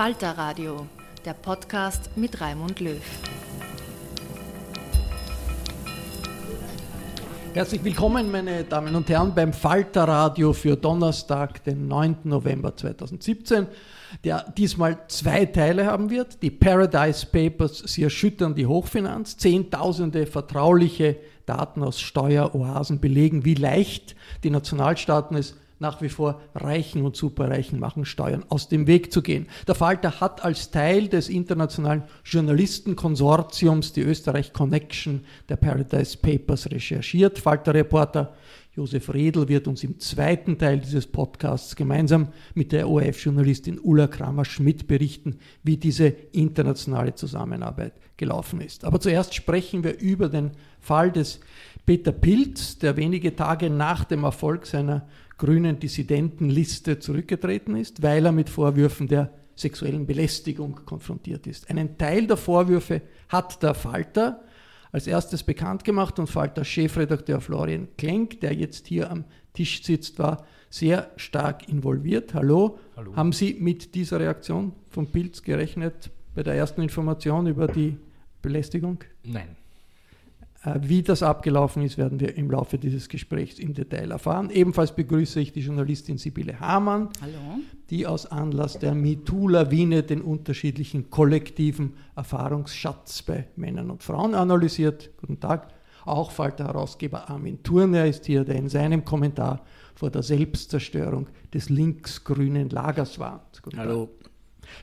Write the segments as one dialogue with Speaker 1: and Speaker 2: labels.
Speaker 1: Falter Radio, der Podcast mit Raimund Löw.
Speaker 2: Herzlich willkommen, meine Damen und Herren, beim Falter Radio für Donnerstag, den 9. November 2017, der diesmal zwei Teile haben wird. Die Paradise Papers, sie erschüttern die Hochfinanz. Zehntausende vertrauliche Daten aus Steueroasen belegen, wie leicht die Nationalstaaten es nach wie vor Reichen und Superreichen machen, Steuern aus dem Weg zu gehen. Der Falter hat als Teil des internationalen Journalistenkonsortiums die Österreich Connection der Paradise Papers recherchiert. Falter-Reporter Josef Redl wird uns im zweiten Teil dieses Podcasts gemeinsam mit der ORF-Journalistin Ulla Kramer-Schmidt berichten, wie diese internationale Zusammenarbeit gelaufen ist. Aber zuerst sprechen wir über den Fall des Peter Pilz, der wenige Tage nach dem Erfolg seiner grünen Dissidentenliste zurückgetreten ist, weil er mit Vorwürfen der sexuellen Belästigung konfrontiert ist. Einen Teil der Vorwürfe hat der Falter als erstes bekannt gemacht und Falter Chefredakteur Florian Klenk, der jetzt hier am Tisch sitzt, war sehr stark involviert. Hallo. Hallo. Haben Sie mit dieser Reaktion von Pilz gerechnet bei der ersten Information über die Belästigung?
Speaker 3: Nein.
Speaker 2: Äh, wie das abgelaufen ist, werden wir im Laufe dieses Gesprächs im Detail erfahren. Ebenfalls begrüße ich die Journalistin Sibylle Hamann, Hallo. die aus Anlass der MeToo-Lawine den unterschiedlichen kollektiven Erfahrungsschatz bei Männern und Frauen analysiert. Guten Tag. Auch Falter-Herausgeber Armin Thurner ist hier, der in seinem Kommentar vor der Selbstzerstörung des linksgrünen Lagers warnt.
Speaker 3: Guten Hallo. Tag.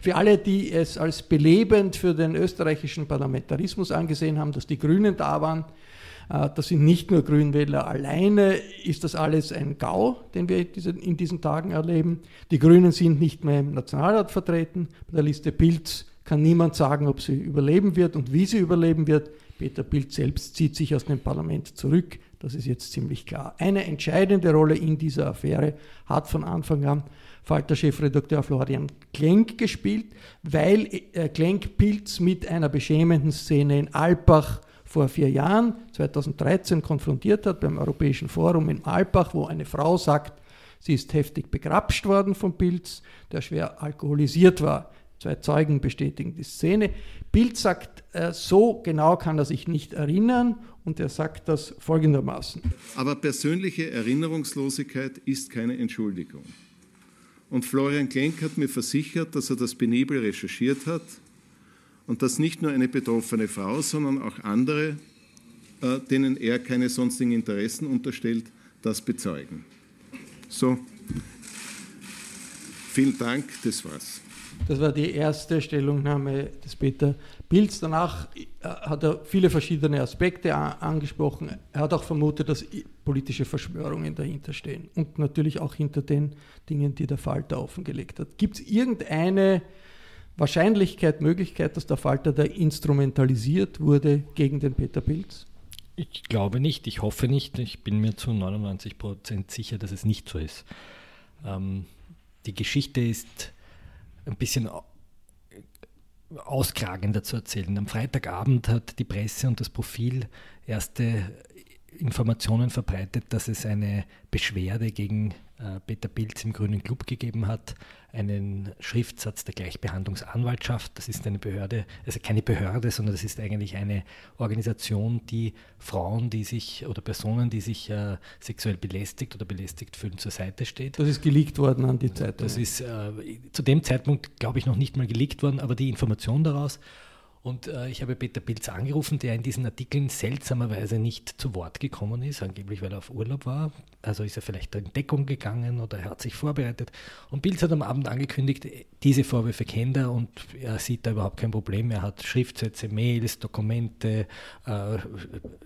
Speaker 2: Für alle, die es als belebend für den österreichischen Parlamentarismus angesehen haben, dass die Grünen da waren, äh, das sind nicht nur Grünwähler alleine, ist das alles ein GAU, den wir in diesen Tagen erleben. Die Grünen sind nicht mehr im Nationalrat vertreten. Bei der Liste Pilz kann niemand sagen, ob sie überleben wird und wie sie überleben wird. Peter Pilz selbst zieht sich aus dem Parlament zurück. Das ist jetzt ziemlich klar. Eine entscheidende Rolle in dieser Affäre hat von Anfang an Falter-Chefredakteur Florian Klenk gespielt, weil äh, Klenk Pilz mit einer beschämenden Szene in Alpbach vor vier Jahren, 2013, konfrontiert hat beim Europäischen Forum in Alpbach, wo eine Frau sagt, sie ist heftig begrapscht worden von Pilz, der schwer alkoholisiert war. Zwei Zeugen bestätigen die Szene. Pilz sagt, äh, so genau kann er sich nicht erinnern und er sagt das folgendermaßen.
Speaker 4: Aber persönliche Erinnerungslosigkeit ist keine Entschuldigung. Und Florian Klenk hat mir versichert, dass er das penibel recherchiert hat und dass nicht nur eine betroffene Frau, sondern auch andere, äh, denen er keine sonstigen Interessen unterstellt, das bezeugen. So, vielen Dank, das war's.
Speaker 2: Das war die erste Stellungnahme des Peter Pilz. Danach äh, hat er viele verschiedene Aspekte angesprochen. Er hat auch vermutet, dass politische Verschwörungen dahinter stehen und natürlich auch hinter den Dingen, die der Falter offengelegt hat. Gibt es irgendeine Wahrscheinlichkeit, Möglichkeit, dass der Falter da instrumentalisiert wurde gegen den Peter Pilz?
Speaker 3: Ich glaube nicht, ich hoffe nicht. Ich bin mir zu 99 Prozent sicher, dass es nicht so ist. Ähm, die Geschichte ist ein bisschen auskragender zu erzählen. Am Freitagabend hat die Presse und das Profil erste Informationen verbreitet, dass es eine Beschwerde gegen Peter Pilz im Grünen Club gegeben hat, einen Schriftsatz der Gleichbehandlungsanwaltschaft. Das ist eine Behörde, also keine Behörde, sondern das ist eigentlich eine Organisation, die Frauen, die sich oder Personen, die sich äh, sexuell belästigt oder belästigt fühlen, zur Seite steht.
Speaker 2: Das ist geleakt worden an die Zeitung.
Speaker 3: Das ist äh, zu dem Zeitpunkt, glaube ich, noch nicht mal geleakt worden, aber die Information daraus und äh, ich habe Peter Pilz angerufen, der in diesen Artikeln seltsamerweise nicht zu Wort gekommen ist, angeblich weil er auf Urlaub war. Also ist er vielleicht in Deckung gegangen oder er hat sich vorbereitet. Und Pilz hat am Abend angekündigt, diese Vorwürfe kennt er und er sieht da überhaupt kein Problem. Er hat Schriftsätze, Mails, Dokumente, äh,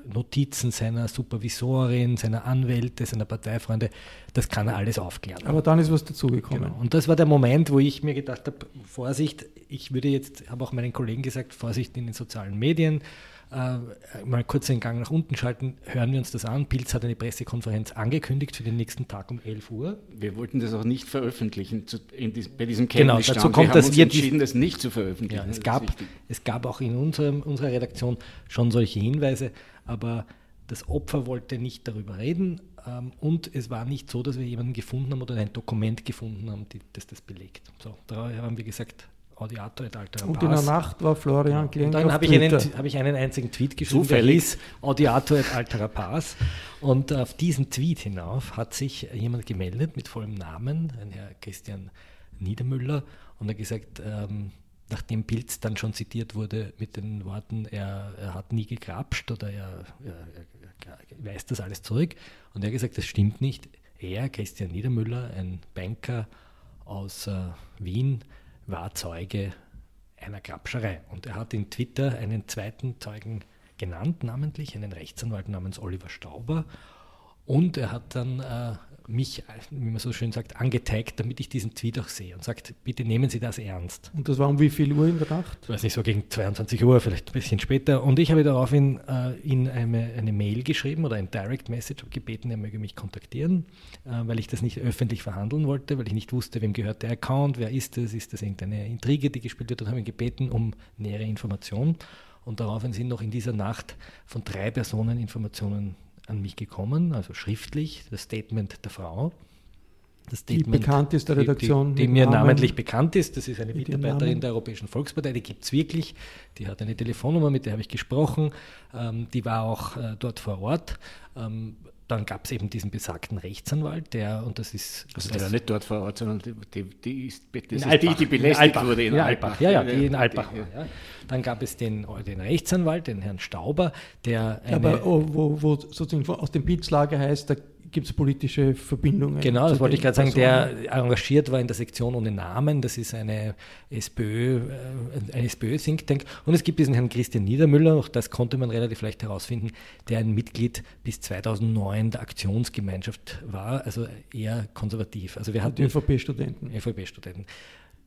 Speaker 3: Notizen seiner Supervisorin, seiner Anwälte, seiner Parteifreunde. Das kann er alles aufklären.
Speaker 2: Aber dann ist was dazugekommen.
Speaker 3: Genau. Und das war der Moment, wo ich mir gedacht habe, Vorsicht, ich würde jetzt, habe auch meinen Kollegen gesagt, Vorsicht in den sozialen Medien, äh, mal kurz den Gang nach unten schalten, hören wir uns das an. Pilz hat eine Pressekonferenz angekündigt für den nächsten Tag um 11 Uhr.
Speaker 5: Wir wollten das auch nicht veröffentlichen zu, dies, bei diesem
Speaker 3: Genau, dazu kommt, wir dass
Speaker 5: wir entschieden, das nicht zu veröffentlichen.
Speaker 3: Ja, es, gab, es gab auch in unserem, unserer Redaktion schon solche Hinweise, aber das Opfer wollte nicht darüber reden ähm, und es war nicht so, dass wir jemanden gefunden haben oder ein Dokument gefunden haben, die, das das belegt. So, da haben wir gesagt, Audiator et altera
Speaker 2: Und in der Nacht war Florian
Speaker 3: Und dann habe ich, einen, hab ich einen einzigen Tweet geschrieben, Zufällig. der hieß Audiator et altera pars. Und auf diesen Tweet hinauf hat sich jemand gemeldet mit vollem Namen, ein Herr Christian Niedermüller, und er hat gesagt, ähm, nachdem Pilz dann schon zitiert wurde mit den Worten, er, er hat nie gekrapscht oder er, er, er, weist das alles zurück. Und er hat gesagt, das stimmt nicht. Er, Christian Niedermüller, ein Banker aus äh, Wien, war Zeuge einer Grabscherei. Und er hat in Twitter einen zweiten Zeugen genannt, namentlich einen Rechtsanwalt namens Oliver Stauber. Und er hat dann äh, mich, wie man so schön sagt, angeteigt, damit ich diesen Tweet auch sehe und sagt, bitte nehmen Sie das ernst.
Speaker 2: Und das war um wie viel Uhr in der Nacht?
Speaker 3: Ich weiß nicht, so gegen 22 Uhr, vielleicht ein bisschen später. Und ich habe daraufhin äh, ihn eine, eine, Mail geschrieben oder ein Direct Message gebeten, er möge mich kontaktieren, äh, weil ich das nicht öffentlich verhandeln wollte, weil ich nicht wusste, wem gehört der Account, wer ist das, ist das irgendeine Intrige, die gespielt wird und habe ihn gebeten um nähere Informationen. Und daraufhin sind noch in dieser Nacht von drei Personen Informationen an mich gekommen, also schriftlich, das Statement der Frau.
Speaker 2: Statement, die bekannt ist der Redaktion.
Speaker 3: Die, die, die mir Namen, namentlich bekannt ist. Das ist eine Mitarbeiterin der Europäischen Volkspartei, die gibt es wirklich. Die hat eine Telefonnummer, mit der habe ich gesprochen. Ähm, die war auch äh, dort vor Ort. Ähm, dann gab es eben diesen besagten Rechtsanwalt, der, und das ist.
Speaker 5: Also
Speaker 3: der
Speaker 5: war nicht dort vor Ort, sondern die, die ist,
Speaker 3: das ist die, die belästigt wurde in, in Alpbach. Alpbach. Ja, ja, die in Alpbach. Ja. Dann gab es den, den Rechtsanwalt, den Herrn Stauber, der.
Speaker 2: Eine, Aber oh, wo, wo sozusagen aus dem Pilzlager heißt, da gibt es politische Verbindungen.
Speaker 3: Genau, das wollte ich gerade sagen. Der engagiert war in der Sektion ohne Namen. Das ist eine SPÖ, äh, ein SPÖ-Think Tank. Und es gibt diesen Herrn Christian Niedermüller, auch das konnte man relativ leicht herausfinden, der ein Mitglied bis 2009 der Aktionsgemeinschaft war, also eher konservativ. Also wir hatten
Speaker 2: ÖVP-Studenten.
Speaker 3: ÖVP-Studenten.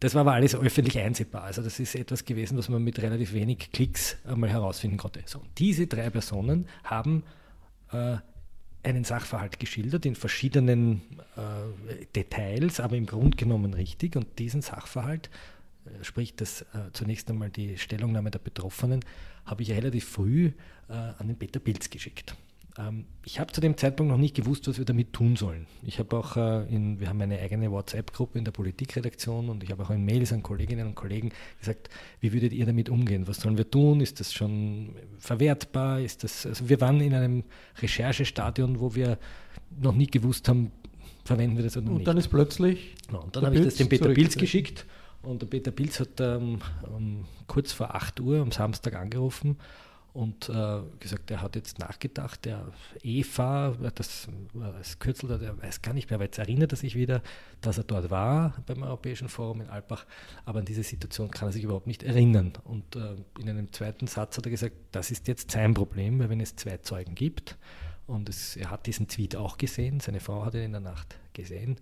Speaker 3: Das war aber alles öffentlich einsehbar. Also das ist etwas gewesen, was man mit relativ wenig Klicks einmal herausfinden konnte. So, diese drei Personen haben äh, einen Sachverhalt geschildert in verschiedenen äh, Details, aber im Grunde genommen richtig. Und diesen Sachverhalt, äh, sprich das äh, zunächst einmal die Stellungnahme der Betroffenen, habe ich relativ früh äh, an den Peter Pilz geschickt. Ähm, ich habe zu dem Zeitpunkt noch nicht gewusst, was wir damit tun sollen. Ich habe auch äh, in, wir haben eine eigene WhatsApp-Gruppe in der Politikredaktion und ich habe auch in Mails an Kolleginnen und Kollegen gesagt, wie würdet ihr damit umgehen? Was sollen wir tun? Ist das schon verwertbar? Ist das, also wir waren in einem Recherchestadion, wo wir noch nie gewusst haben, verwenden wir das oder
Speaker 2: und
Speaker 3: nicht.
Speaker 2: Und dann ist plötzlich.
Speaker 3: No, und dann habe ich das dem Peter Pilz geschickt und der Peter Pilz hat ähm, um, kurz vor 8 Uhr am Samstag angerufen und äh, gesagt, er hat jetzt nachgedacht, der Eva, das das Kürzel, der weiß gar nicht mehr, aber jetzt erinnert er sich wieder, dass er dort war beim Europäischen Forum in Alpbach, aber an diese Situation kann er sich überhaupt nicht erinnern. Und äh, in einem zweiten Satz hat er gesagt, das ist jetzt sein Problem, weil wenn es zwei Zeugen gibt und es, er hat diesen Tweet auch gesehen, seine Frau hat ihn in der Nacht gesehen,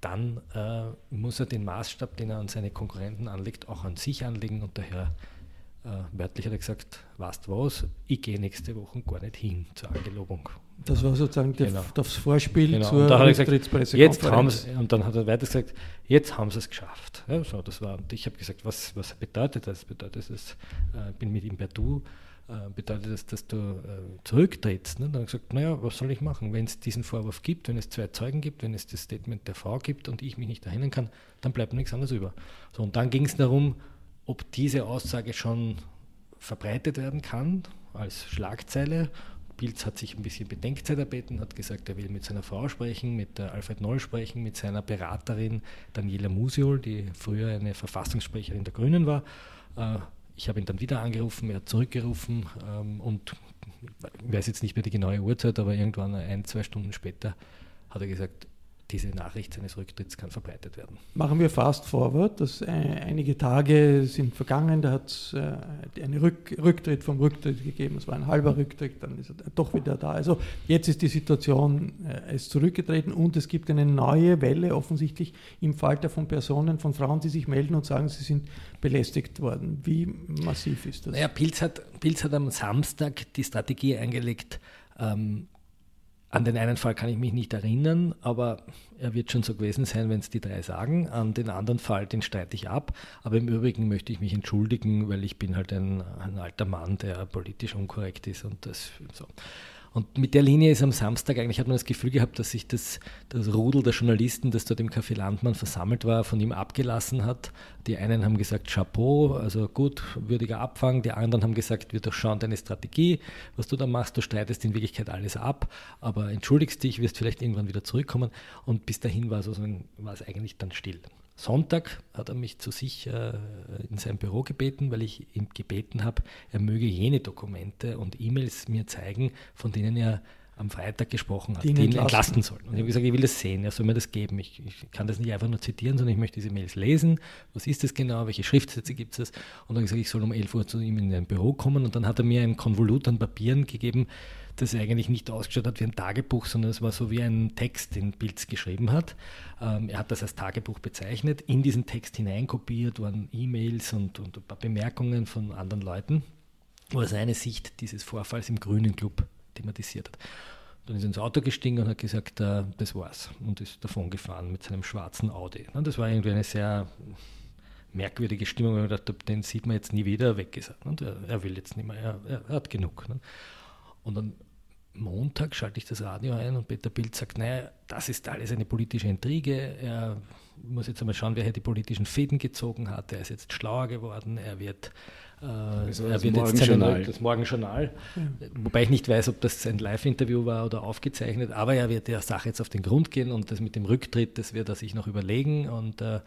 Speaker 3: dann äh, muss er den Maßstab, den er an seine Konkurrenten anlegt, auch an sich anlegen und daher äh, wörtlich hat er gesagt, weißt was, ich gehe nächste Woche gar nicht hin zur Angelobung.
Speaker 2: Das war sozusagen
Speaker 3: Genau.
Speaker 2: das Vorspiel
Speaker 3: Genau.
Speaker 2: zur
Speaker 3: Und, er
Speaker 2: Rücktrittspressekonferenz.
Speaker 3: und dann hat er weiter gesagt, jetzt haben sie es geschafft. Ja, so, das war, und ich habe gesagt, was, was bedeutet das? Bedeutet das, äh, ich bin mit ihm per Du, äh, bedeutet das, dass du äh, zurücktrittst? Ne? Dann hat er gesagt, naja, was soll ich machen? Wenn es diesen Vorwurf gibt, wenn es zwei Zeugen gibt, wenn es das Statement der Frau gibt und ich mich nicht erinnern kann, dann bleibt nichts anderes über. So, und dann ging es darum, ob diese Aussage schon verbreitet werden kann als Schlagzeile. Pilz hat sich ein bisschen Bedenkzeit erbeten, hat gesagt, er will mit seiner Frau sprechen, mit Alfred Noll sprechen, mit seiner Beraterin Daniela Musiol, die früher eine Verfassungssprecherin der Grünen war. Äh, Ich habe ihn dann wieder angerufen, er hat zurückgerufen ähm, und ich weiß jetzt nicht mehr die genaue Uhrzeit, aber irgendwann ein, zwei Stunden später hat er gesagt, diese Nachricht seines Rücktritts kann verbreitet werden.
Speaker 2: Machen wir fast forward. Das, äh, einige Tage sind vergangen, da hat es äh, einen Rück, Rücktritt vom Rücktritt gegeben. Es war ein halber Rücktritt, dann ist er doch wieder da. Also jetzt ist die Situation, äh, er ist zurückgetreten und es gibt eine neue Welle offensichtlich im Falter von Personen, von Frauen, die sich melden und sagen, sie sind belästigt worden. Wie massiv ist das?
Speaker 3: Naja, Pilz hat, Pilz hat am Samstag die Strategie eingelegt, ähm, an den einen Fall kann ich mich nicht erinnern, aber er wird schon so gewesen sein, wenn es die drei sagen. An den anderen Fall, den streite ich ab. Aber im Übrigen möchte ich mich entschuldigen, weil ich bin halt ein, ein alter Mann, der politisch unkorrekt ist und das so. Und mit der Linie ist am Samstag eigentlich, hat man das Gefühl gehabt, dass sich das, das Rudel der Journalisten, das dort im Café Landmann versammelt war, von ihm abgelassen hat. Die einen haben gesagt, Chapeau, also gut, würdiger Abfang. Die anderen haben gesagt, wir durchschauen deine Strategie, was du da machst, du streitest in Wirklichkeit alles ab, aber entschuldigst dich, wirst vielleicht irgendwann wieder zurückkommen. Und bis dahin war, sozusagen, war es eigentlich dann still. Sonntag hat er mich zu sich äh, in sein Büro gebeten, weil ich ihm gebeten habe, er möge jene Dokumente und E-Mails mir zeigen, von denen er am Freitag gesprochen hat,
Speaker 2: Die
Speaker 3: die
Speaker 2: ihn
Speaker 3: ihn
Speaker 2: entlasten.
Speaker 3: entlasten sollen. Und ich habe gesagt, ich will das sehen, er soll mir das geben. Ich, ich kann das nicht einfach nur zitieren, sondern ich möchte diese Mails lesen. Was ist das genau? Welche Schriftsätze gibt es? Und dann habe ich gesagt, ich soll um 11 Uhr zu ihm in ein Büro kommen. Und dann hat er mir ein Konvolut an Papieren gegeben, das eigentlich nicht ausgeschaut hat wie ein Tagebuch, sondern es war so wie ein Text, den Pilz geschrieben hat. Ähm, er hat das als Tagebuch bezeichnet. In diesen Text hineinkopiert waren E-Mails und, und ein paar Bemerkungen von anderen Leuten, wo er seine Sicht dieses Vorfalls im Grünen Club thematisiert hat. Dann ist er ins Auto gestiegen und hat gesagt, äh, das war's. Und ist davon gefahren mit seinem schwarzen Audi. Und das war irgendwie eine sehr merkwürdige Stimmung, weil gedacht habe, den sieht man jetzt nie wieder, weg ist er. Und er, er will jetzt nicht mehr, er, er hat genug. Ne? Und am Montag schalte ich das Radio ein und Peter Bild sagt, naja, das ist alles eine politische Intrige. Er muss jetzt einmal schauen, wer hier die politischen Fäden gezogen hat. Er ist jetzt schlauer geworden. Er wird,
Speaker 5: Also
Speaker 3: er
Speaker 5: das
Speaker 3: wird jetzt seinen,
Speaker 5: Morgenjournal.
Speaker 3: das Morgenjournal, wobei ich nicht weiß, ob das ein Live-Interview war oder aufgezeichnet, aber er wird der Sache jetzt auf den Grund gehen und das mit dem Rücktritt, das wird er sich noch überlegen. Und äh,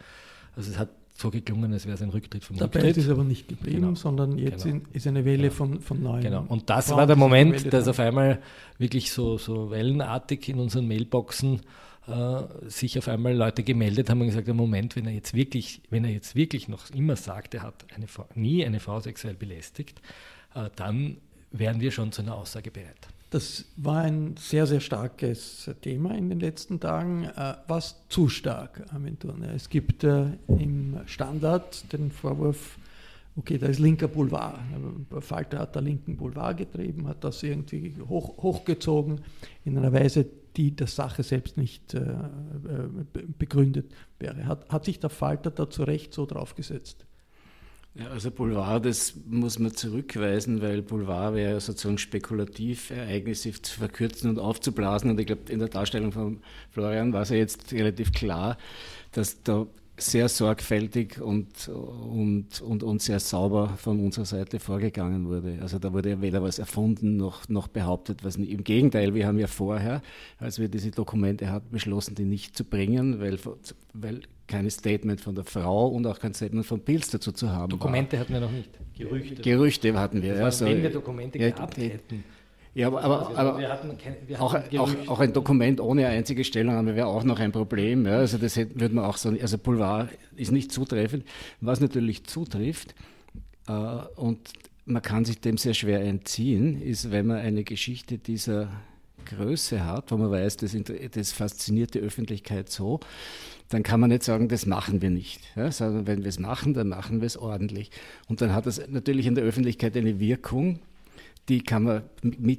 Speaker 3: also es hat so geklungen, als wäre es ein Rücktritt vom
Speaker 2: Der
Speaker 3: Rücktritt.
Speaker 2: Ist aber nicht geblieben,
Speaker 3: Genau.
Speaker 2: sondern jetzt
Speaker 3: Genau.
Speaker 2: ist eine Welle
Speaker 3: Genau.
Speaker 2: von, von neuen.
Speaker 3: Genau. Und das
Speaker 2: Frauen,
Speaker 3: war der Moment, dass auf einmal wirklich so, so wellenartig in unseren Mailboxen äh, sich auf einmal Leute gemeldet haben und gesagt, Moment, wenn er jetzt wirklich, wenn er jetzt wirklich noch immer sagt, er hat eine Frau, nie eine Frau sexuell belästigt, äh, dann wären wir schon zu einer Aussage bereit.
Speaker 2: Das war ein sehr, sehr starkes Thema in den letzten Tagen. Äh, was zu stark, Armin? Es gibt im Standard den Vorwurf, okay, da ist linker Boulevard. Falter hat da linken Boulevard getrieben, hat das irgendwie hoch, hochgezogen in einer Weise, die der Sache selbst nicht äh, äh, be- begründet wäre. Hat, hat sich der Falter da zu Recht so draufgesetzt?
Speaker 5: Ja, also Boulevard, das muss man zurückweisen, weil Boulevard wäre sozusagen spekulativ, Ereignisse zu verkürzen und aufzublasen. Und ich glaube, in der Darstellung von Florian war es ja jetzt relativ klar, dass da sehr sorgfältig und, und, und, und sehr sauber von unserer Seite vorgegangen wurde. Also da wurde ja weder was erfunden noch, noch behauptet, was nicht. Im Gegenteil, wir haben ja vorher, als wir diese Dokumente hatten, beschlossen, die nicht zu bringen, weil, weil kein Statement von der Frau und auch kein Statement von Pilz dazu zu haben
Speaker 3: Dokumente hatten wir noch nicht. Gerüchte.
Speaker 5: war. Gerüchte hatten wir.
Speaker 3: Das
Speaker 5: ja,
Speaker 3: war,
Speaker 5: so-
Speaker 3: wenn wir Dokumente
Speaker 5: ja,
Speaker 3: gehabt hätten.
Speaker 5: Ja, aber, aber,
Speaker 3: Also
Speaker 5: aber
Speaker 3: wir hatten wir
Speaker 5: auch,
Speaker 3: hatten
Speaker 5: auch, auch ein Dokument ohne einzige Stellungnahme wäre auch noch ein Problem. Ja. Also das hätte- würde man auch sagen, also Boulevard ist nicht zutreffend. Was natürlich zutrifft, äh, und man kann sich dem sehr schwer entziehen, ist, wenn man eine Geschichte dieser Größe hat, wo man weiß, das, das fasziniert die Öffentlichkeit so, dann kann man nicht sagen, das machen wir nicht. Ja, sondern wenn wir es machen, dann machen wir es ordentlich. Und dann hat das natürlich in der Öffentlichkeit eine Wirkung, die kann man mit.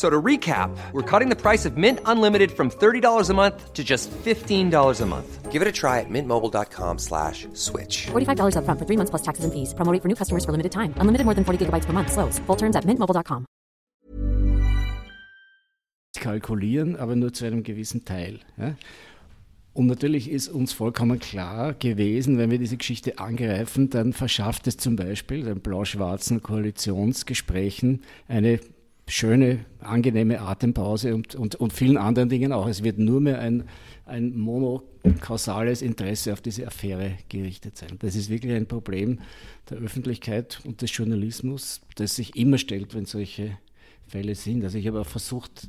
Speaker 6: So to recap, we're cutting the price of Mint Unlimited from $30 a month to just $15 a month. Give it a try at mintmobile.com slash switch.
Speaker 7: $45 up front for three months plus taxes and fees. Promo rate for new customers for limited time. Unlimited more than 40 gigabytes per month. Slows. Full terms at mintmobile.com.
Speaker 5: Kalkulieren, aber nur zu einem gewissen Teil. Ja? Und natürlich ist uns vollkommen klar gewesen, wenn wir diese Geschichte angreifen, dann verschafft es zum Beispiel den blau-schwarzen Koalitionsgesprächen eine schöne, angenehme Atempause und, und, und vielen anderen Dingen auch. Es wird nur mehr ein, ein monokausales Interesse auf diese Affäre gerichtet sein. Das ist wirklich ein Problem der Öffentlichkeit und des Journalismus, das sich immer stellt, wenn solche Fälle sind. Also ich habe auch versucht,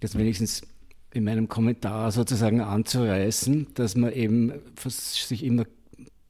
Speaker 5: das wenigstens in meinem Kommentar sozusagen anzureißen, dass man eben sich immer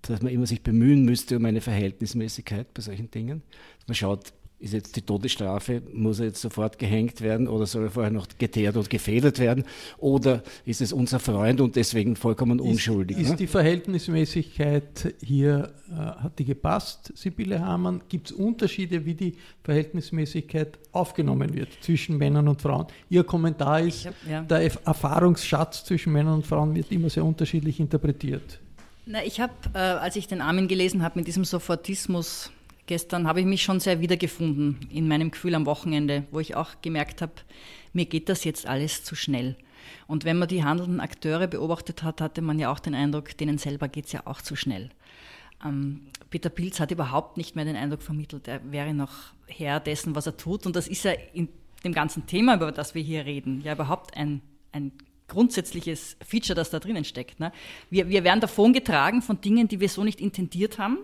Speaker 5: dass man immer sich bemühen müsste um eine Verhältnismäßigkeit bei solchen Dingen. Man schaut, ist jetzt die Todesstrafe, muss er jetzt sofort gehängt werden oder soll er vorher noch geteert und gefedert werden? Oder ist es unser Freund und deswegen vollkommen unschuldig?
Speaker 2: Ist, ist die Verhältnismäßigkeit hier, äh, hat die gepasst, Sibylle Hamann? Gibt es Unterschiede, wie die Verhältnismäßigkeit aufgenommen wird zwischen Männern und Frauen? Ihr Kommentar ist, hab, ja. der Erfahrungsschatz zwischen Männern und Frauen wird immer sehr unterschiedlich interpretiert.
Speaker 1: Na, ich habe, äh, als ich den Armin gelesen habe mit diesem Sofortismus, gestern habe ich mich schon sehr wiedergefunden in meinem Gefühl am Wochenende, wo ich auch gemerkt habe, mir geht das jetzt alles zu schnell. Und wenn man die handelnden Akteure beobachtet hat, hatte man ja auch den Eindruck, denen selber geht es ja auch zu schnell. Ähm, Peter Pilz hat überhaupt nicht mehr den Eindruck vermittelt, er wäre noch Herr dessen, was er tut. Und das ist ja in dem ganzen Thema, über das wir hier reden, ja überhaupt ein, ein grundsätzliches Feature, das da drinnen steckt. Ne? Wir, wir werden davon getragen von Dingen, die wir so nicht intendiert haben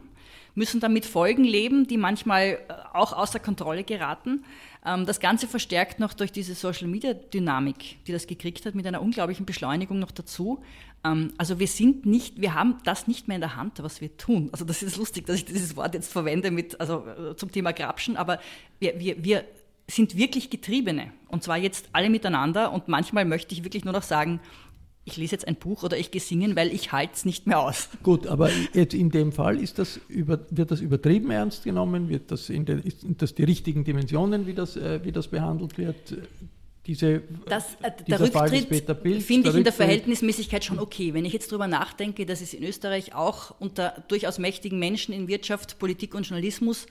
Speaker 1: müssen damit Folgen leben, die manchmal äh, auch außer Kontrolle geraten. Ähm, das Ganze verstärkt noch durch diese Social-Media-Dynamik, die das gekriegt hat, mit einer unglaublichen Beschleunigung noch dazu. Ähm, also wir sind nicht, wir haben das nicht mehr in der Hand, was wir tun. Also das ist lustig, dass ich dieses Wort jetzt verwende mit, also äh, zum Thema Grapschen, aber wir, wir, wir sind wirklich Getriebene. Und zwar jetzt alle miteinander. Und manchmal möchte ich wirklich nur noch sagen, ich lese jetzt ein Buch oder ich gehe singen, weil ich halte es nicht mehr aus.
Speaker 2: Gut, aber jetzt in dem Fall ist das über, wird das übertrieben ernst genommen? Wird das in den, sind das die richtigen Dimensionen, wie das, äh, wie das behandelt wird? Diese,
Speaker 1: das, äh, der Rücktritt finde ich in der Verhältnismäßigkeit schon okay. Wenn ich jetzt darüber nachdenke, dass es in Österreich auch unter durchaus mächtigen Menschen in Wirtschaft, Politik und Journalismus,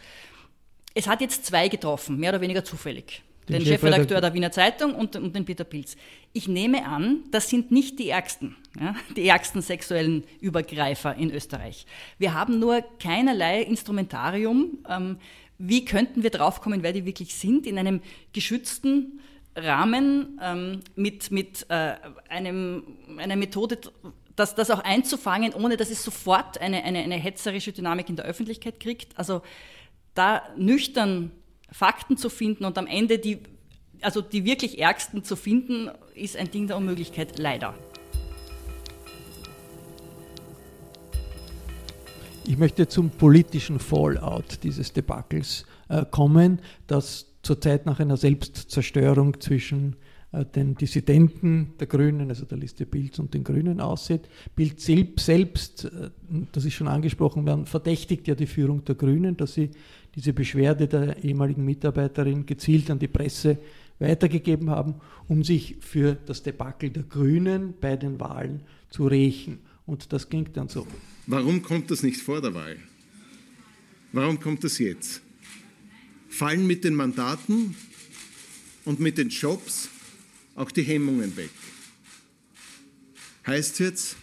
Speaker 1: es hat jetzt zwei getroffen, mehr oder weniger zufällig den, Chefredakteur der Wiener Zeitung und, und, den Peter Pilz. Ich nehme an, das sind nicht die ärgsten, ja, die ärgsten sexuellen Übergreifer in Österreich. Wir haben nur keinerlei Instrumentarium. Ähm, wie könnten wir draufkommen, wer die wirklich sind, in einem geschützten Rahmen ähm, mit, mit äh, einem, einer Methode, das, das auch einzufangen, ohne dass es sofort eine, eine, eine hetzerische Dynamik in der Öffentlichkeit kriegt. Also da nüchtern Fakten zu finden und am Ende die, also die wirklich ärgsten zu finden, ist ein Ding der Unmöglichkeit, leider.
Speaker 2: Ich möchte zum politischen Fallout dieses Debakels äh, kommen, das zurzeit nach einer Selbstzerstörung zwischen den Dissidenten der Grünen, also der Liste Pilz und den Grünen aussieht. Bild selbst, äh, das ist schon angesprochen werden, verdächtigt ja die Führung der Grünen, dass sie diese Beschwerde der ehemaligen Mitarbeiterin gezielt an die Presse weitergegeben haben, um sich für das Debakel der Grünen bei den Wahlen zu rächen. Und das klingt dann so.
Speaker 4: Warum kommt das nicht vor der Wahl? Warum kommt das jetzt? Fallen mit den Mandaten und mit den Jobs auch die Hemmungen weg? Heißt jetzt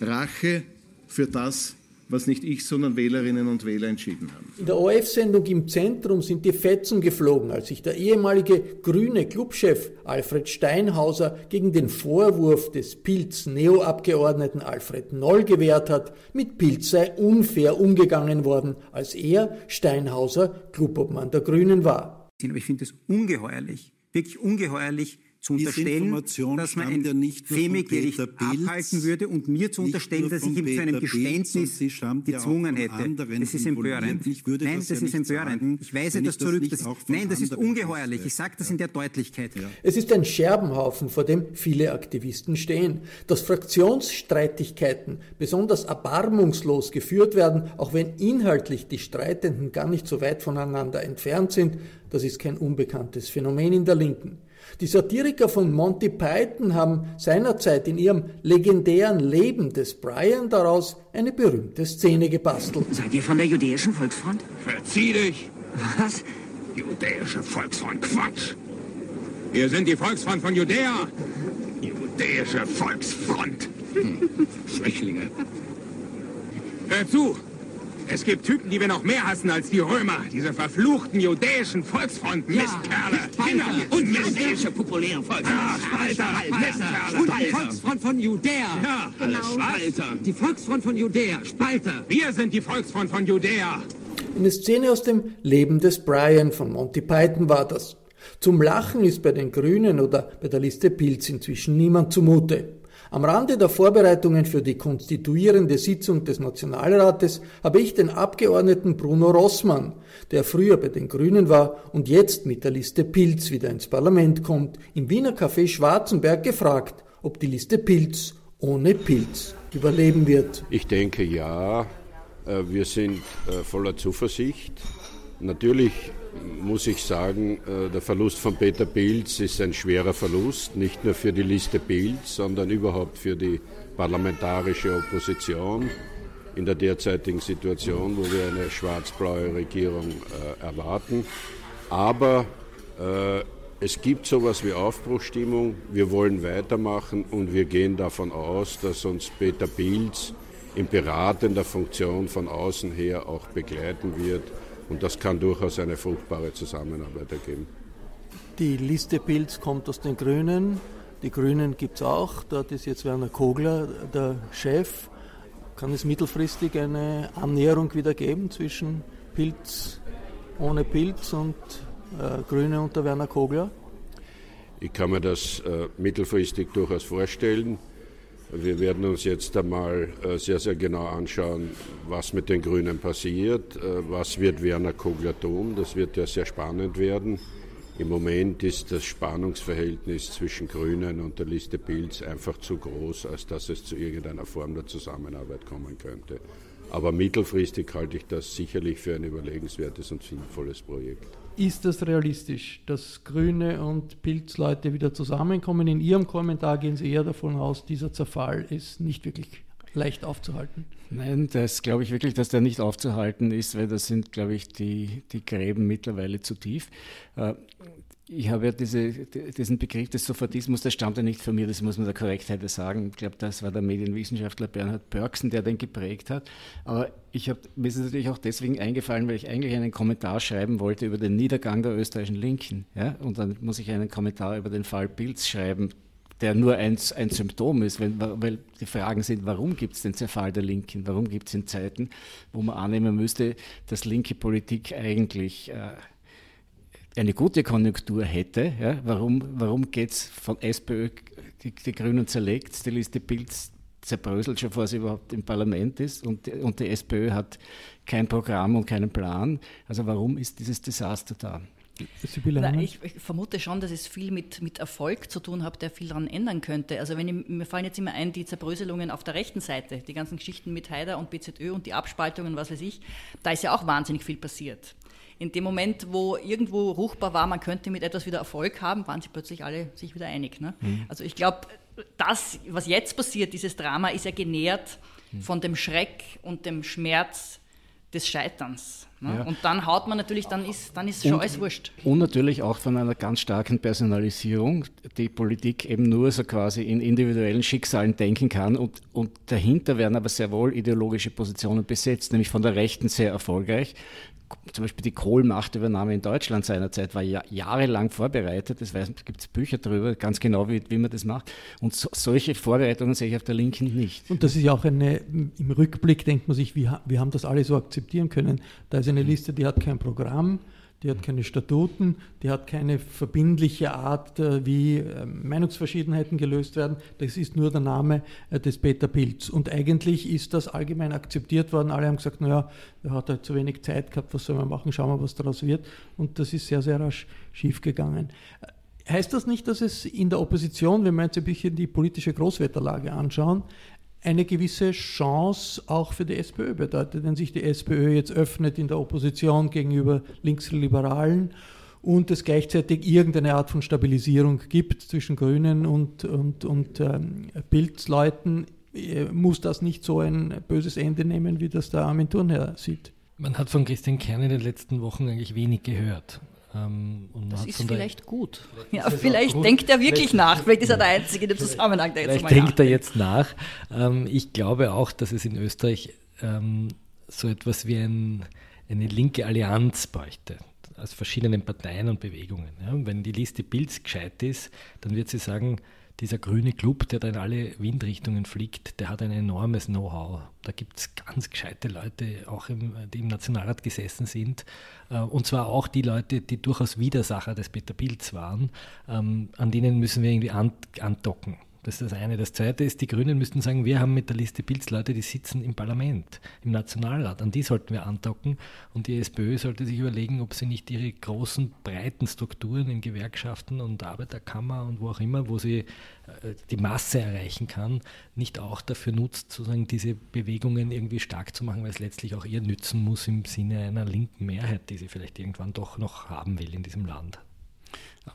Speaker 4: Rache für das, was nicht ich, sondern Wählerinnen und Wähler entschieden haben.
Speaker 2: In der ORF-Sendung im Zentrum sind die Fetzen geflogen, als sich der ehemalige grüne Clubchef Alfred Steinhauser gegen den Vorwurf des Pilz-Neo-Abgeordneten Alfred Noll gewehrt hat, mit Pilz sei unfair umgegangen worden, als er, Steinhauser, Clubobmann der Grünen war.
Speaker 8: Ich finde es ungeheuerlich, wirklich ungeheuerlich, zu unterstellen, dass man ein ja FEME-Gericht abhalten würde und mir zu unterstellen, dass ich ihm zu einem Geständnis gezwungen ja hätte. Das ist empörend. Nein, das, das ist empörend. Ich weise das zurück. Das, nein, das ist ungeheuerlich. Ich sage das in der Deutlichkeit.
Speaker 2: Es ist ein Scherbenhaufen, vor dem viele Aktivisten stehen. Dass Fraktionsstreitigkeiten besonders erbarmungslos geführt werden, auch wenn inhaltlich die Streitenden gar nicht so weit voneinander entfernt sind, das ist kein unbekanntes Phänomen in der Linken. Die Satiriker von Monty Python haben seinerzeit in ihrem legendären Leben des Brian daraus eine berühmte Szene gebastelt.
Speaker 9: Seid ihr von der jüdischen Volksfront?
Speaker 10: Verzieh dich!
Speaker 9: Was?
Speaker 10: Jüdische Volksfront, Quatsch! Wir sind die Volksfront von Judäa! Jüdische Volksfront! Hm. Schwächlinge! Hör zu! Es gibt Typen, die wir noch mehr hassen als die Römer. Diese verfluchten judäischen Volksfront, Mistkerle.
Speaker 9: Genau, und jüdische populäre Volksfront.
Speaker 10: Ah, Spalter, Mistkerle.
Speaker 9: Und die Volksfront von Judäa.
Speaker 10: Ja,
Speaker 9: genau.
Speaker 10: Spalter.
Speaker 9: Die Volksfront von Judäa, Spalter.
Speaker 10: Wir sind die Volksfront von Judäa.
Speaker 2: Eine Szene aus dem Leben des Brian von Monty Python war das. Zum Lachen ist bei den Grünen oder bei der Liste Pilz inzwischen niemand zumute. Am Rande der Vorbereitungen für die konstituierende Sitzung des Nationalrates habe ich den Abgeordneten Bruno Rossmann, der früher bei den Grünen war und jetzt mit der Liste Pilz wieder ins Parlament kommt, im Wiener Café Schwarzenberg gefragt, ob die Liste Pilz ohne Pilz überleben wird.
Speaker 11: Ich denke ja, äh, wir sind äh, voller Zuversicht. Natürlich muss ich sagen, äh, der Verlust von Peter Pilz ist ein schwerer Verlust, nicht nur für die Liste Pilz, sondern überhaupt für die parlamentarische Opposition in der derzeitigen Situation, wo wir eine schwarz-blaue Regierung äh, erwarten. Aber äh, es gibt sowas wie Aufbruchstimmung, wir wollen weitermachen und wir gehen davon aus, dass uns Peter Pilz in beratender Funktion von außen her auch begleiten wird und das kann durchaus eine fruchtbare Zusammenarbeit ergeben.
Speaker 2: Die Liste Pilz kommt aus den Grünen. Die Grünen gibt es auch. Dort ist jetzt Werner Kogler der Chef. Kann es mittelfristig eine Annäherung wieder geben zwischen Pilz ohne Pilz und äh, Grüne unter Werner Kogler?
Speaker 11: Ich kann mir das äh, mittelfristig durchaus vorstellen. Wir werden uns jetzt einmal äh, sehr, sehr genau anschauen, was mit den Grünen passiert, äh, was wird Werner Kogler tun. Das wird ja sehr spannend werden. Im Moment ist das Spannungsverhältnis zwischen Grünen und der Liste Pilz einfach zu groß, als dass es zu irgendeiner Form der Zusammenarbeit kommen könnte. Aber mittelfristig halte ich das sicherlich für ein überlegenswertes und sinnvolles Projekt.
Speaker 2: Ist das realistisch, dass Grüne und Pilzleute wieder zusammenkommen? In Ihrem Kommentar gehen Sie eher davon aus, dieser Zerfall ist nicht wirklich leicht aufzuhalten.
Speaker 5: Nein, das glaube ich wirklich, dass der nicht aufzuhalten ist, weil da sind, glaube ich, die, die Gräben mittlerweile zu tief. Ich habe ja diese, diesen Begriff des Sofratismus, der stammt ja nicht von mir, das muss man der Korrektheit sagen. Ich glaube, das war der Medienwissenschaftler Bernhard Börksen, der den geprägt hat. Aber ich habe, mir ist es natürlich auch deswegen eingefallen, weil ich eigentlich einen Kommentar schreiben wollte über den Niedergang der österreichischen Linken. Ja? Und dann muss ich einen Kommentar über den Fall Pilz schreiben, der nur ein, ein Symptom ist, weil, weil die Fragen sind, warum gibt es den Zerfall der Linken? Warum gibt es in Zeiten, wo man annehmen müsste, dass linke Politik eigentlich... Äh, eine gute Konjunktur hätte, ja, warum, warum geht es von SPÖ, die, die Grünen zerlegt, die Liste Pilz zerbröselt schon, bevor sie überhaupt im Parlament ist und, und die SPÖ hat kein Programm und keinen Plan. Also warum ist dieses Desaster da?
Speaker 1: Na, ich, ich, vermute schon, dass es viel mit, mit Erfolg zu tun hat, der viel daran ändern könnte. Also wenn ich, mir fallen jetzt immer ein, die Zerbröselungen auf der rechten Seite, die ganzen Geschichten mit Haider und BZÖ und die Abspaltungen, was weiß ich, da ist ja auch wahnsinnig viel passiert in dem Moment, wo irgendwo ruchbar war, man könnte mit etwas wieder Erfolg haben, waren sie plötzlich alle sich wieder einig. Ne? Mhm. Also ich glaube, das, was jetzt passiert, dieses Drama, ist ja genährt mhm. von dem Schreck und dem Schmerz des Scheiterns. Ne? Ja. Und dann haut man natürlich, dann ist, dann ist schon und, alles wurscht.
Speaker 5: Und natürlich auch von einer ganz starken Personalisierung, die Politik eben nur so quasi in individuellen Schicksalen denken kann. Und, und dahinter werden aber sehr wohl ideologische Positionen besetzt, nämlich von der Rechten sehr erfolgreich zum Beispiel die Kohl-Machtübernahme in Deutschland seinerzeit war ja jahrelang vorbereitet. Das gibt es Bücher darüber, ganz genau, wie, wie man das macht. Und so, solche Vorbereitungen sehe ich auf der Linken nicht.
Speaker 2: Und das ist ja auch eine, im Rückblick denkt man sich, wie, wir haben das alle so akzeptieren können. Da ist eine Liste, die hat kein Programm die hat keine Statuten, die hat keine verbindliche Art, äh, wie äh, Meinungsverschiedenheiten gelöst werden. Das ist nur der Name äh, des Peter Pilz. Und eigentlich ist das allgemein akzeptiert worden. Alle haben gesagt, naja, er hat halt zu wenig Zeit gehabt, was soll man machen, schauen wir, was daraus wird. Und das ist sehr, sehr rasch schiefgegangen. Heißt das nicht, dass es in der Opposition, wenn wir jetzt ein bisschen die politische Großwetterlage anschauen, eine gewisse Chance auch für die SPÖ bedeutet, wenn sich die SPÖ jetzt öffnet in der Opposition gegenüber Linksliberalen und es gleichzeitig irgendeine Art von Stabilisierung gibt zwischen Grünen und, und, und ähm, Bildleuten, äh, muss das nicht so ein böses Ende nehmen, wie das der Armin Thurnherr sieht.
Speaker 3: Man hat von Christian Kern in den letzten Wochen eigentlich wenig gehört.
Speaker 1: Ähm, das ist vielleicht gut. Ja, vielleicht gut. denkt er wirklich nach. Vielleicht ist er der Einzige in dem Zusammenhang,
Speaker 3: der jetzt Vielleicht denkt er jetzt nach. Ähm, ich glaube auch, dass es in Österreich ähm, so etwas wie ein, eine linke Allianz bräuchte aus verschiedenen Parteien und Bewegungen. Wenn die Liste Bilds gescheit ist, dann wird sie sagen, dieser grüne Club, der da in alle Windrichtungen fliegt, der hat ein enormes Know-how. Da gibt es ganz gescheite Leute, auch im, die im Nationalrat gesessen sind. Äh, und zwar auch die Leute, die durchaus Widersacher des Peter Pilz waren. Ähm, an denen müssen wir irgendwie andocken. Das ist das eine. Das zweite ist, die Grünen müssten sagen, wir haben mit der Liste Pilz Leute, die sitzen im Parlament, im Nationalrat. An die sollten wir andocken. Und die SPÖ sollte sich überlegen, ob sie nicht ihre großen, breiten Strukturen in Gewerkschaften und Arbeiterkammer und wo auch immer, wo sie äh, die Masse erreichen kann, nicht auch dafür nutzt, sozusagen diese Bewegungen irgendwie stark zu machen, weil es letztlich auch ihr nützen muss im Sinne einer linken Mehrheit, die sie vielleicht irgendwann doch noch haben will in diesem Land.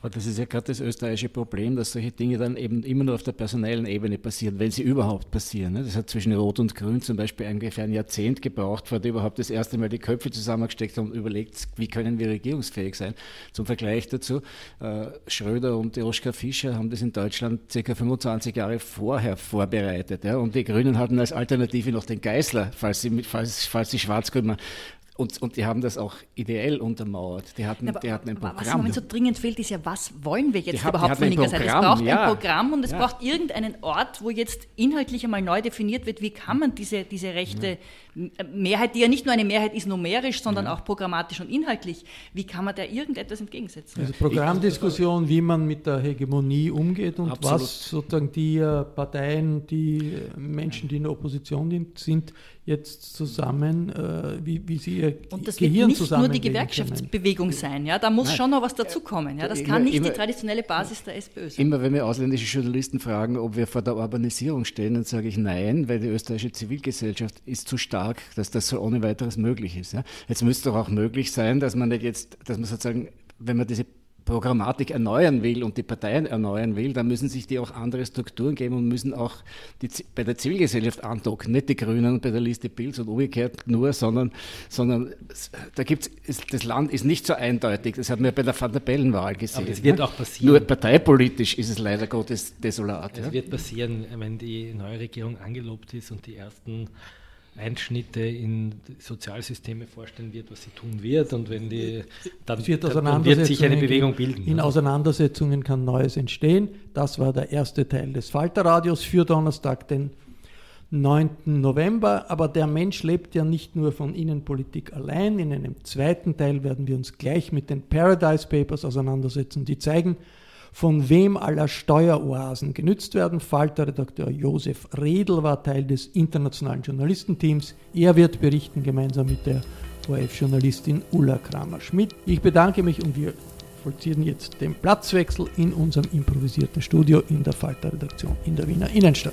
Speaker 5: Aber das ist ja gerade das österreichische Problem, dass solche Dinge dann eben immer nur auf der personellen Ebene passieren, wenn sie überhaupt passieren. Ne? Das hat zwischen Rot und Grün zum Beispiel ungefähr ein Jahrzehnt gebraucht, vor der überhaupt das erste Mal die Köpfe zusammengesteckt haben und überlegt, wie können wir regierungsfähig sein. Zum Vergleich dazu, äh, Schröder und Joschka Fischer haben das in Deutschland circa 25 Jahre vorher vorbereitet. Und die Grünen hatten als Alternative noch den Geißler, falls sie, falls, falls sie Schwarz-Grün und, und die haben das auch ideell untermauert. Die hatten,
Speaker 1: aber,
Speaker 5: die hatten ein Programm.
Speaker 1: Was im Moment so dringend fehlt, ist ja, was wollen wir jetzt hat, überhaupt von linker Seite? Es braucht ja. ein Programm und es ja. braucht irgendeinen Ort, wo jetzt inhaltlich einmal neu definiert wird, wie kann man diese, diese rechte ja. Mehrheit, die ja nicht nur eine Mehrheit ist numerisch, sondern auch programmatisch und inhaltlich, wie kann man da irgendetwas entgegensetzen?
Speaker 2: Also Programmdiskussion, wie man mit der Hegemonie umgeht und Absolut. was sozusagen die äh, Parteien, die äh, Menschen, die in der Opposition sind, jetzt zusammen, äh, wie, wie sie ihr
Speaker 1: Und das Gehirn wird nicht nur die Gewerkschaftsbewegung können. sein, ja, da muss Nein. schon noch was dazukommen. Ja, das immer, kann nicht immer, die traditionelle Basis der SPÖ sein.
Speaker 5: Immer wenn wir ausländische Journalisten fragen, ob wir vor der Urbanisierung stehen, dann sage ich nein, weil die österreichische Zivilgesellschaft ist zu stark, dass das so ohne weiteres möglich ist. Ja. Jetzt müsste doch auch möglich sein, dass man nicht jetzt, dass man sozusagen, wenn man diese Programmatik erneuern will und die Parteien erneuern will, dann müssen sich die auch andere Strukturen geben und müssen auch die, bei der Zivilgesellschaft andocken, nicht die Grünen bei der Liste Pilz und umgekehrt nur, sondern, sondern da gibt's, das Land ist nicht so eindeutig, das hat man ja bei der Van der Bellen-Wahl gesehen. Aber
Speaker 3: es wird
Speaker 5: ne?
Speaker 3: auch passieren.
Speaker 5: Nur parteipolitisch ist es leider Gottes desolat.
Speaker 3: Es ja? wird passieren, wenn die neue Regierung angelobt ist und die ersten Einschnitte in Sozialsysteme vorstellen wird, was sie tun wird und wenn die dann, wird, dann wird sich eine Bewegung bilden.
Speaker 2: In Auseinandersetzungen kann Neues entstehen. Das war der erste Teil des Falterradios für Donnerstag, den 9. November. Aber der Mensch lebt ja nicht nur von Innenpolitik allein. In einem zweiten Teil werden wir uns gleich mit den Paradise Papers auseinandersetzen, die zeigen, von wem aller Steueroasen genützt werden. Falter-Redakteur Josef Redl war Teil des internationalen Journalistenteams. Er wird berichten gemeinsam mit der ORF-Journalistin Ulla Kramer-Schmidt. Ich bedanke mich und wir vollziehen jetzt den Platzwechsel in unserem improvisierten Studio in der Falter-Redaktion in der Wiener Innenstadt.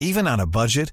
Speaker 12: Even on a budget,